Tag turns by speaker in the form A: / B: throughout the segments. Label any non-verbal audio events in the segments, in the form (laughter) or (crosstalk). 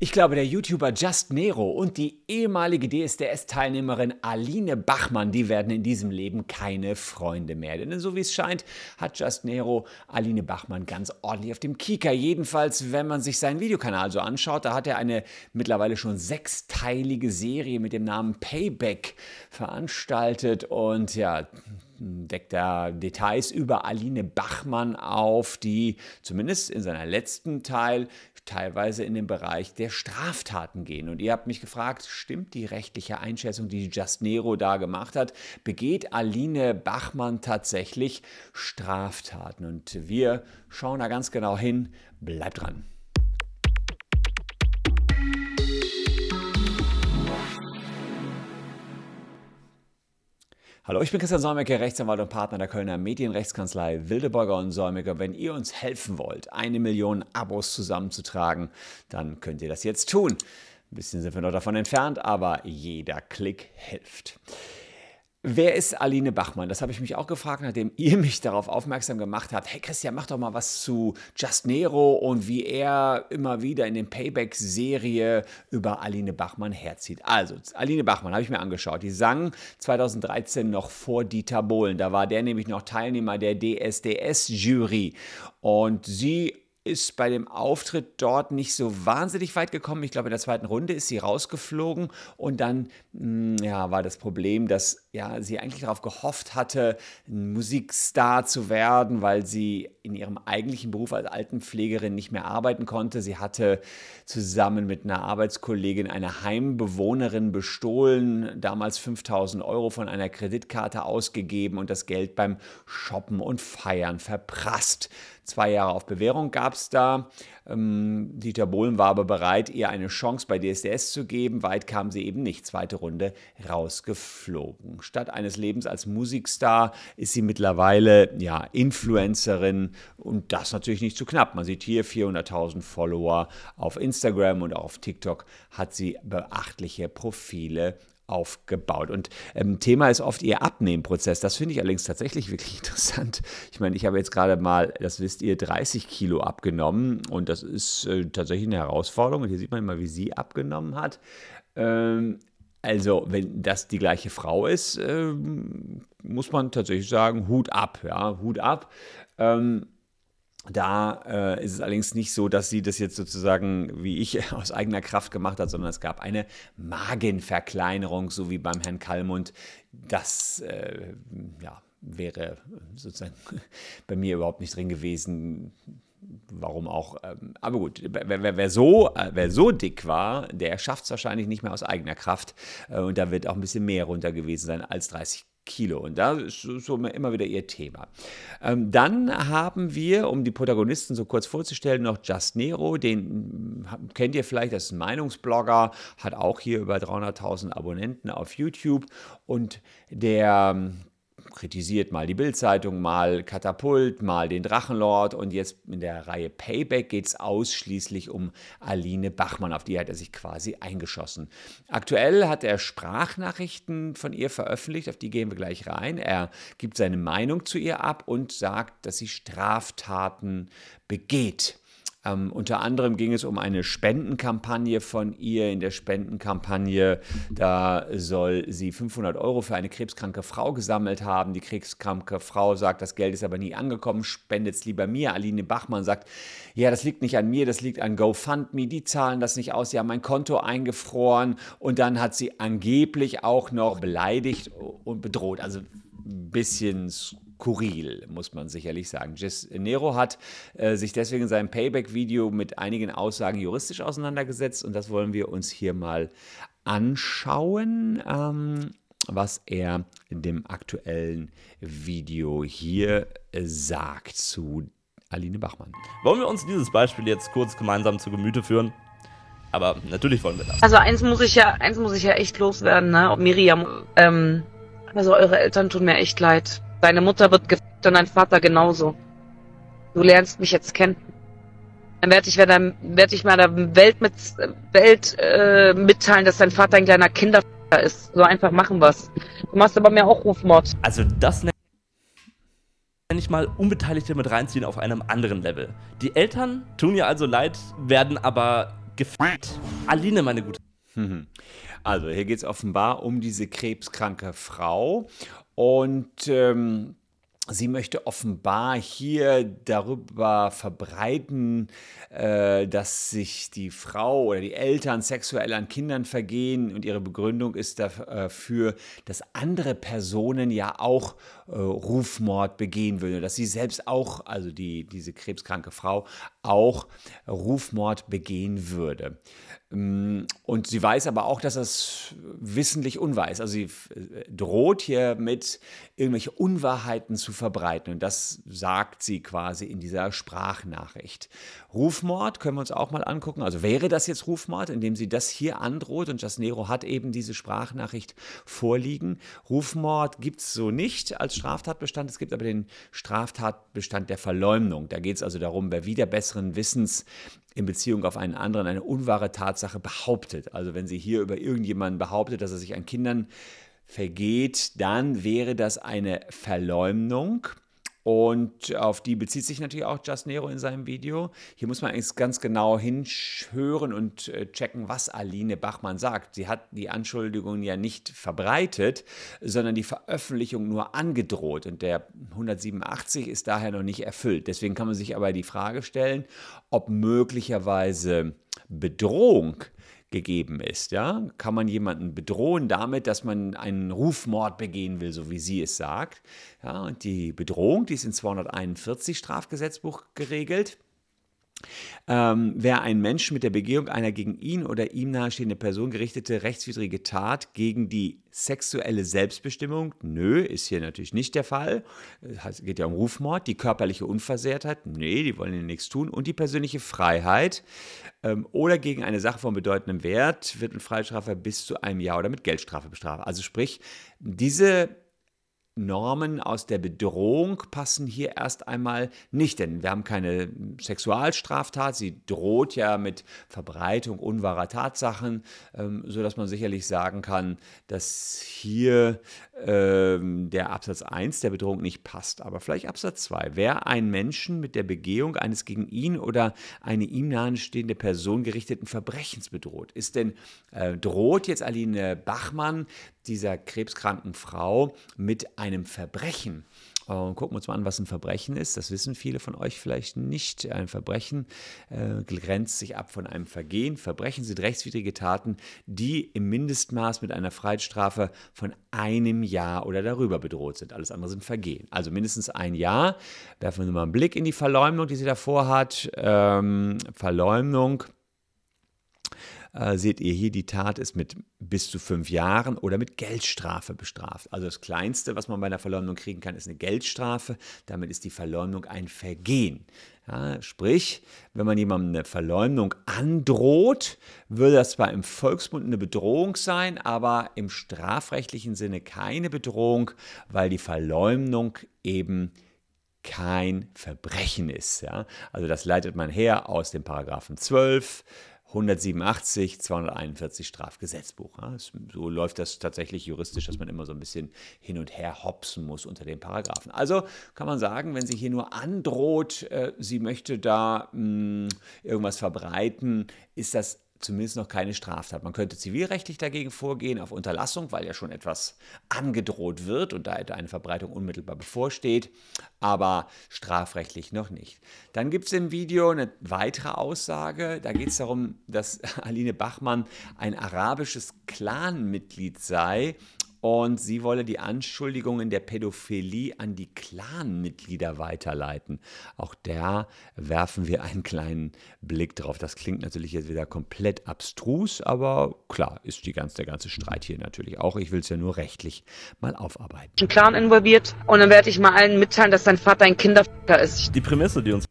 A: Ich glaube, der YouTuber Just Nero und die ehemalige DSDS-Teilnehmerin Aline Bachmann, die werden in diesem Leben keine Freunde mehr. Denn so wie es scheint, hat Just Nero Aline Bachmann ganz ordentlich auf dem Kieker. Jedenfalls, wenn man sich seinen Videokanal so anschaut, da hat er eine mittlerweile schon sechsteilige Serie mit dem Namen Payback veranstaltet. Und ja, deckt er Details über Aline Bachmann auf, die zumindest in seiner letzten Teil teilweise in den Bereich der Straftaten gehen. Und ihr habt mich gefragt, stimmt die rechtliche Einschätzung, die Just Nero da gemacht hat? Begeht Aline Bachmann tatsächlich Straftaten? Und wir schauen da ganz genau hin. Bleibt dran. Hallo, ich bin Christian Solmecke, Rechtsanwalt und Partner der Kölner Medienrechtskanzlei Wildeborger und Solmecke. Wenn ihr uns helfen wollt, eine Million Abos zusammenzutragen, dann könnt ihr das jetzt tun. Ein bisschen sind wir noch davon entfernt, aber jeder Klick hilft. Wer ist Aline Bachmann? Das habe ich mich auch gefragt, nachdem (laughs) ihr mich darauf aufmerksam gemacht habt. Hey Christian, mach doch mal was zu Just Nero und wie er immer wieder in den Payback-Serie über Aline Bachmann herzieht. Also, Aline Bachmann habe ich mir angeschaut. Die sang 2013 noch vor Dieter Bohlen. Da war der nämlich noch Teilnehmer der DSDS-Jury. Und sie ist bei dem Auftritt dort nicht so wahnsinnig weit gekommen. Ich glaube, in der zweiten Runde ist sie rausgeflogen und dann hm, ja, war das Problem, dass ja, sie eigentlich darauf gehofft hatte, Musikstar zu werden, weil sie in ihrem eigentlichen Beruf als Altenpflegerin nicht mehr arbeiten konnte. Sie hatte zusammen mit einer Arbeitskollegin eine Heimbewohnerin bestohlen, damals 5000 Euro von einer Kreditkarte ausgegeben und das Geld beim Shoppen und Feiern verprasst. Zwei Jahre auf Bewährung gab da. Ähm, Dieter Bohlen war aber bereit, ihr eine Chance bei DSDS zu geben. Weit kam sie eben nicht. Zweite Runde rausgeflogen. Statt eines Lebens als Musikstar ist sie mittlerweile ja, Influencerin und das natürlich nicht zu knapp. Man sieht hier 400.000 Follower auf Instagram und auf TikTok hat sie beachtliche Profile aufgebaut. Und ähm, Thema ist oft ihr Abnehmprozess. Das finde ich allerdings tatsächlich (laughs) wirklich interessant. Ich meine, ich habe jetzt gerade mal, das wisst ihr, 30 Kilo abgenommen und das ist äh, tatsächlich eine Herausforderung. Und hier sieht man mal, wie sie abgenommen hat. Ähm, also, wenn das die gleiche Frau ist, ähm, muss man tatsächlich sagen, Hut ab, ja, Hut ab. Ähm, da äh, ist es allerdings nicht so, dass sie das jetzt sozusagen wie ich (laughs) aus eigener Kraft gemacht hat, sondern es gab eine Magenverkleinerung, so wie beim Herrn Kallmund. Das äh, ja, wäre sozusagen (laughs) bei mir überhaupt nicht drin gewesen. Warum auch? Ähm, aber gut, wer, wer, wer so, äh, wer so dick war, der schafft es wahrscheinlich nicht mehr aus eigener Kraft. Äh, und da wird auch ein bisschen mehr runter gewesen sein als 30 Kilo. Und da ist so immer wieder ihr Thema. Ähm, dann haben wir, um die Protagonisten so kurz vorzustellen, noch Just Nero. Den hm, kennt ihr vielleicht, das ist ein Meinungsblogger, hat auch hier über 300.000 Abonnenten auf YouTube. Und der hm, kritisiert mal die Bildzeitung, mal Katapult, mal den Drachenlord und jetzt in der Reihe Payback geht es ausschließlich um Aline Bachmann, auf die hat er sich quasi eingeschossen. Aktuell hat er Sprachnachrichten von ihr veröffentlicht, auf die gehen wir gleich rein. Er gibt seine Meinung zu ihr ab und sagt, dass sie Straftaten begeht. Ähm, unter anderem ging es um eine Spendenkampagne von ihr. In der Spendenkampagne, da soll sie 500 Euro für eine krebskranke Frau gesammelt haben. Die krebskranke Frau sagt, das Geld ist aber nie angekommen, spendet es lieber mir. Aline Bachmann sagt, ja, das liegt nicht an mir, das liegt an GoFundMe. Die zahlen das nicht aus, sie haben mein Konto eingefroren. Und dann hat sie angeblich auch noch beleidigt und bedroht. Also ein bisschen skurril, muss man sicherlich sagen. Jess Nero hat äh, sich deswegen in seinem Payback-Video mit einigen Aussagen juristisch auseinandergesetzt und das wollen wir uns hier mal anschauen, ähm, was er in dem aktuellen Video hier äh, sagt zu Aline Bachmann.
B: Wollen wir uns dieses Beispiel jetzt kurz gemeinsam zu Gemüte führen? Aber natürlich wollen wir das.
C: Also eins muss ich ja, eins muss ich ja echt loswerden, ne? Miriam, ähm, also eure Eltern tun mir echt leid. Deine Mutter wird gefickt und dein Vater genauso. Du lernst mich jetzt kennen. Dann werde ich, werd, werd ich mal der Welt, mit, Welt äh, mitteilen, dass dein Vater ein kleiner Kinderficker ist. So einfach machen wir's. Du machst aber mehr auch Rufmord.
B: Also das nenne ich mal Unbeteiligte mit reinziehen auf einem anderen Level. Die Eltern tun mir also leid, werden aber gefickt. Aline, meine gute. (laughs)
A: Also, hier geht es offenbar um diese krebskranke Frau. Und ähm, Sie möchte offenbar hier darüber verbreiten, äh, dass sich die Frau oder die Eltern sexuell an Kindern vergehen. Und ihre Begründung ist dafür, dass andere Personen ja auch äh, Rufmord begehen würden, dass sie selbst auch, also die, diese krebskranke Frau, auch Rufmord begehen würde. Ähm, und sie weiß aber auch, dass das wissentlich unweis. Also sie äh, droht hier mit irgendwelche Unwahrheiten zu verbreiten. Und das sagt sie quasi in dieser Sprachnachricht. Rufmord können wir uns auch mal angucken. Also wäre das jetzt Rufmord, indem sie das hier androht und Jasnero hat eben diese Sprachnachricht vorliegen. Rufmord gibt es so nicht als Straftatbestand. Es gibt aber den Straftatbestand der Verleumdung. Da geht es also darum, wer wieder besseren Wissens in Beziehung auf einen anderen eine unwahre Tatsache behauptet. Also wenn sie hier über irgendjemanden behauptet, dass er sich an Kindern vergeht, dann wäre das eine Verleumdung. Und auf die bezieht sich natürlich auch Just Nero in seinem Video. Hier muss man eigentlich ganz genau hinhören und äh, checken, was Aline Bachmann sagt. Sie hat die Anschuldigungen ja nicht verbreitet, sondern die Veröffentlichung nur angedroht. Und der 187 ist daher noch nicht erfüllt. Deswegen kann man sich aber die Frage stellen, ob möglicherweise Bedrohung gegeben ist. Ja? Kann man jemanden bedrohen damit, dass man einen Rufmord begehen will, so wie sie es sagt. Ja, und die Bedrohung, die ist in 241 Strafgesetzbuch geregelt. Ähm, wer einen Menschen mit der Begehung einer gegen ihn oder ihm nahestehende Person gerichtete rechtswidrige Tat gegen die sexuelle Selbstbestimmung, nö, ist hier natürlich nicht der Fall. Es geht ja um Rufmord, die körperliche Unversehrtheit, nee, die wollen ja nichts tun, und die persönliche Freiheit ähm, oder gegen eine Sache von bedeutendem Wert wird ein Freistrafer bis zu einem Jahr oder mit Geldstrafe bestraft. Also sprich, diese Normen aus der Bedrohung passen hier erst einmal nicht, denn wir haben keine Sexualstraftat. Sie droht ja mit Verbreitung unwahrer Tatsachen, ähm, sodass man sicherlich sagen kann, dass hier ähm, der Absatz 1 der Bedrohung nicht passt. Aber vielleicht Absatz 2. Wer einen Menschen mit der Begehung eines gegen ihn oder eine ihm nahestehende Person gerichteten Verbrechens bedroht, ist denn, äh, droht jetzt Aline Bachmann dieser krebskranken Frau mit einem Verbrechen. Und gucken wir uns mal an, was ein Verbrechen ist. Das wissen viele von euch vielleicht nicht. Ein Verbrechen äh, grenzt sich ab von einem Vergehen. Verbrechen sind rechtswidrige Taten, die im Mindestmaß mit einer Freiheitsstrafe von einem Jahr oder darüber bedroht sind. Alles andere sind Vergehen. Also mindestens ein Jahr. Werfen wir mal einen Blick in die Verleumdung, die sie davor hat. Ähm, Verleumdung äh, seht ihr hier, die Tat ist mit bis zu fünf Jahren oder mit Geldstrafe bestraft. Also das Kleinste, was man bei einer Verleumdung kriegen kann, ist eine Geldstrafe. Damit ist die Verleumdung ein Vergehen. Ja, sprich, wenn man jemandem eine Verleumdung androht, würde das zwar im Volksmund eine Bedrohung sein, aber im strafrechtlichen Sinne keine Bedrohung, weil die Verleumdung eben kein Verbrechen ist. Ja? Also das leitet man her aus dem Paragraphen 12, 187, 241 Strafgesetzbuch. So läuft das tatsächlich juristisch, dass man immer so ein bisschen hin und her hopsen muss unter den Paragraphen. Also kann man sagen, wenn sie hier nur androht, äh, sie möchte da mh, irgendwas verbreiten, ist das zumindest noch keine Straftat. Man könnte zivilrechtlich dagegen vorgehen auf Unterlassung, weil ja schon etwas angedroht wird und da eine Verbreitung unmittelbar bevorsteht, aber strafrechtlich noch nicht. Dann gibt es im Video eine weitere Aussage. Da geht es darum, dass (laughs) Aline Bachmann ein arabisches Clanmitglied sei und sie wolle die Anschuldigungen der Pädophilie an die Clanmitglieder weiterleiten. Auch da werfen wir einen kleinen Blick drauf. Das klingt natürlich jetzt wieder komplett abstrus, aber klar ist die ganze, der ganze Streit hier natürlich auch. Ich will es ja nur rechtlich mal aufarbeiten.
C: Ein Clan involviert und dann werde ich mal allen mitteilen, dass dein Vater ein Kinderficker ist.
B: Die Prämisse, die uns.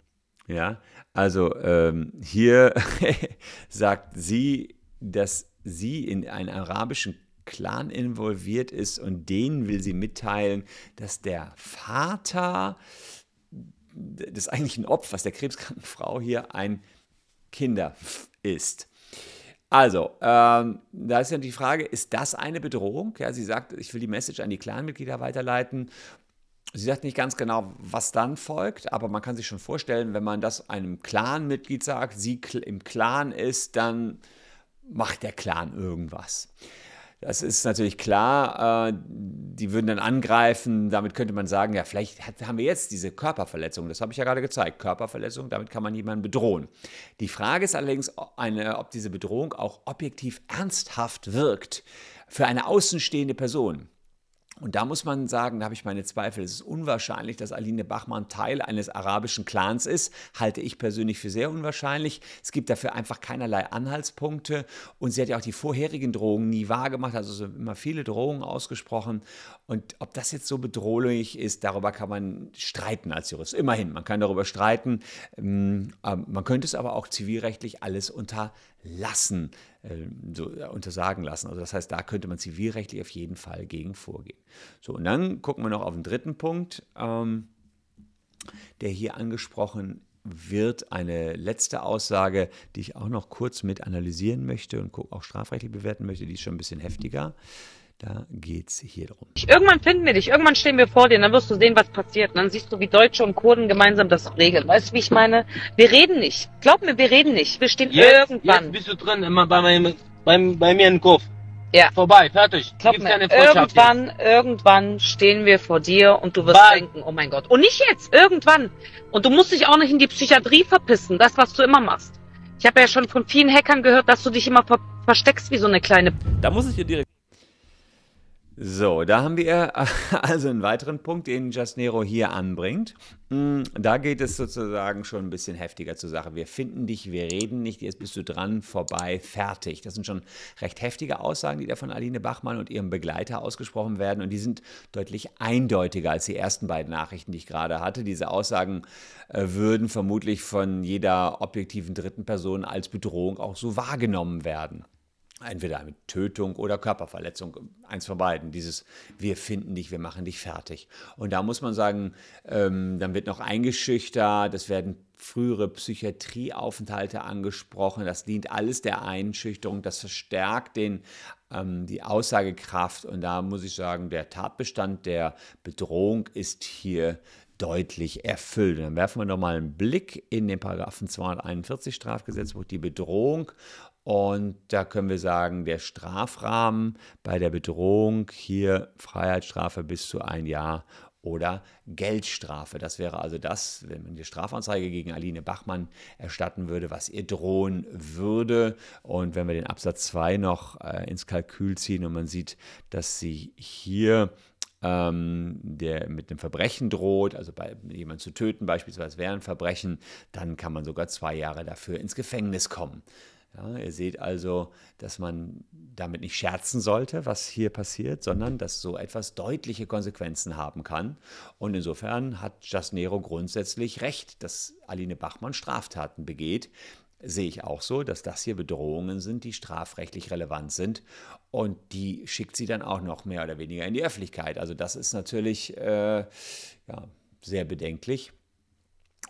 A: Ja, also ähm, hier (laughs) sagt sie, dass sie in einen arabischen Clan involviert ist und denen will sie mitteilen, dass der Vater des eigentlichen Opfers, der krebskranken Frau, hier ein Kinder ist. Also, ähm, da ist ja die Frage, ist das eine Bedrohung? Ja, sie sagt, ich will die Message an die Clanmitglieder weiterleiten Sie sagt nicht ganz genau, was dann folgt, aber man kann sich schon vorstellen, wenn man das einem Clan-Mitglied sagt, sie im Clan ist, dann macht der Clan irgendwas. Das ist natürlich klar, äh, die würden dann angreifen, damit könnte man sagen, ja, vielleicht haben wir jetzt diese Körperverletzung, das habe ich ja gerade gezeigt, Körperverletzung, damit kann man jemanden bedrohen. Die Frage ist allerdings, ob diese Bedrohung auch objektiv ernsthaft wirkt für eine außenstehende Person. Und da muss man sagen, da habe ich meine Zweifel. Es ist unwahrscheinlich, dass Aline Bachmann Teil eines arabischen Clans ist. Halte ich persönlich für sehr unwahrscheinlich. Es gibt dafür einfach keinerlei Anhaltspunkte. Und sie hat ja auch die vorherigen Drohungen nie wahrgemacht. Also so immer viele Drohungen ausgesprochen. Und ob das jetzt so bedrohlich ist, darüber kann man streiten als Jurist. Immerhin, man kann darüber streiten. Ähm, ähm, man könnte es aber auch zivilrechtlich alles unterlassen, so untersagen lassen. Also das heißt, da könnte man zivilrechtlich auf jeden Fall gegen vorgehen. So, und dann gucken wir noch auf den dritten Punkt, der hier angesprochen wird eine letzte Aussage, die ich auch noch kurz mit analysieren möchte und auch strafrechtlich bewerten möchte, die ist schon ein bisschen heftiger. Da geht es hier drum.
C: Irgendwann finden wir dich, irgendwann stehen wir vor dir, und dann wirst du sehen, was passiert. Und dann siehst du, wie Deutsche und Kurden gemeinsam das regeln. Weißt du, wie ich meine? Wir reden nicht. Glaub mir, wir reden nicht. Wir stehen
D: jetzt,
C: irgendwann.
D: Jetzt bist du drin, immer bei, meinem, bei, bei mir im Kopf.
C: Ja.
D: Vorbei, fertig.
C: Glaub mir, irgendwann, jetzt. irgendwann stehen wir vor dir und du wirst Bye. denken, oh mein Gott. Und nicht jetzt, irgendwann. Und du musst dich auch nicht in die Psychiatrie verpissen, das, was du immer machst. Ich habe ja schon von vielen Hackern gehört, dass du dich immer ver versteckst wie so eine kleine.
B: Da muss ich dir direkt
A: so, da haben wir (laughs) also einen weiteren Punkt, den Jasnero hier anbringt. Hm, da geht es sozusagen schon ein bisschen heftiger zur Sache. Wir finden dich, wir reden nicht, jetzt bist du dran, vorbei, fertig. Das sind schon recht heftige Aussagen, die da von Aline Bachmann und ihrem Begleiter ausgesprochen werden. Und die sind deutlich eindeutiger als die ersten beiden Nachrichten, die ich gerade hatte. Diese Aussagen äh, würden vermutlich von jeder objektiven dritten Person als Bedrohung auch so wahrgenommen werden entweder mit Tötung oder Körperverletzung, eins von beiden. Dieses Wir finden dich, wir machen dich fertig. Und da muss man sagen, ähm, dann wird noch eingeschüchtert, es werden frühere Psychiatrieaufenthalte angesprochen. Das dient alles der Einschüchterung, das verstärkt den, ähm, die Aussagekraft. Und da muss ich sagen, der Tatbestand der Bedrohung ist hier deutlich erfüllt. Und dann werfen wir nochmal einen Blick in den Paragraphen 241 Strafgesetzbuch, die Bedrohung. Und da können wir sagen, der Strafrahmen bei der Bedrohung hier Freiheitsstrafe bis zu ein Jahr oder Geldstrafe. Das wäre also das, wenn man die Strafanzeige gegen Aline Bachmann erstatten würde, was ihr drohen würde. Und wenn wir den Absatz 2 noch äh, ins Kalkül ziehen und man sieht, dass sie hier ähm, der mit einem Verbrechen droht, also bei jemanden zu töten beispielsweise wäre ein Verbrechen, dann kann man sogar zwei Jahre dafür ins Gefängnis kommen. Ja, ihr seht also, dass man damit nicht scherzen sollte, was hier passiert, sondern dass so etwas deutliche Konsequenzen haben kann. Und insofern hat Jasnero grundsätzlich recht, dass Aline Bachmann Straftaten begeht. Sehe ich auch so, dass das hier Bedrohungen sind, die strafrechtlich relevant sind. Und die schickt sie dann auch noch mehr oder weniger in die Öffentlichkeit. Also das ist natürlich äh, ja, sehr bedenklich.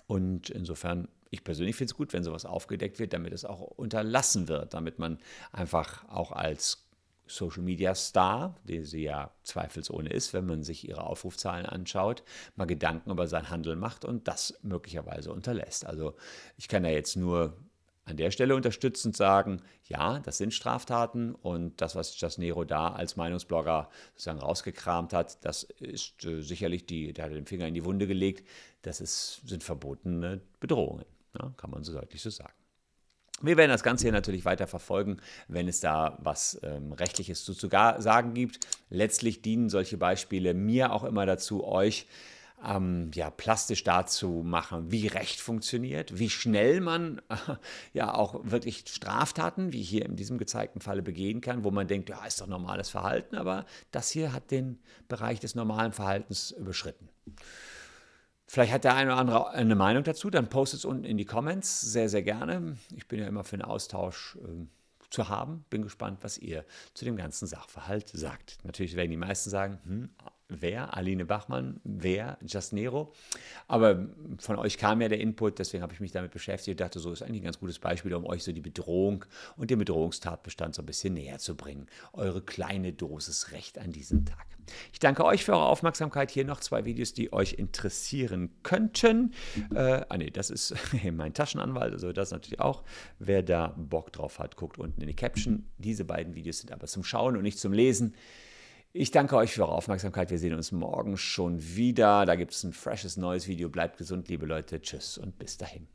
A: Und insofern ich persönlich finde es gut, wenn sowas aufgedeckt wird, damit es auch unterlassen wird, damit man einfach auch als Social Media Star, die sie ja zweifelsohne ist, wenn man sich ihre Aufrufzahlen anschaut, mal Gedanken über sein Handeln macht und das möglicherweise unterlässt. Also ich kann ja jetzt nur an der Stelle unterstützend sagen, ja, das sind Straftaten und das, was Jasnero da als Meinungsblogger sozusagen rausgekramt hat, das ist äh, sicherlich die, der hat den Finger in die Wunde gelegt, das ist, sind verbotene Bedrohungen. Ja, kann man so deutlich so sagen. Wir werden das Ganze hier natürlich weiter verfolgen, wenn es da was ähm, Rechtliches zu, zu sagen gibt. Letztlich dienen solche Beispiele mir auch immer dazu, euch ähm, ja, plastisch dazu machen, wie Recht funktioniert, wie schnell man äh, (laughs) ja auch wirklich Straftaten, wie hier in diesem gezeigten Falle, begehen kann, wo man denkt, ja, ist doch normales Verhalten, aber das hier hat den Bereich des normalen Verhaltens überschritten. Vielleicht hat der eine oder andere eine Meinung dazu, dann postet es unten in die Comments sehr, sehr gerne. Ich bin ja immer für einen Austausch äh, zu haben. Bin gespannt, was ihr zu dem ganzen Sachverhalt sagt. Natürlich werden die meisten sagen, hm, wer, Aline Bachmann, wer, Just Nero. Aber von euch kam ja der Input, deswegen habe ich mich damit beschäftigt und dachte, so ist eigentlich ein ganz gutes Beispiel, um euch so die Bedrohung und den Bedrohungstatbestand so ein bisschen näher zu bringen. Eure kleine Dosis Recht an diesem Tag. Ich danke euch für eure Aufmerksamkeit. Hier noch zwei Videos, die euch interessieren könnten. Äh, ah nee, das ist (laughs) mein Taschenanwalt, also das natürlich auch. Wer da Bock drauf hat, guckt unten in die Caption. Diese beiden Videos sind aber zum Schauen und nicht zum Lesen. Ich danke euch für eure Aufmerksamkeit. Wir sehen uns morgen schon wieder. Da gibt es ein freshes neues Video. Bleibt gesund, liebe Leute. Tschüss und bis dahin.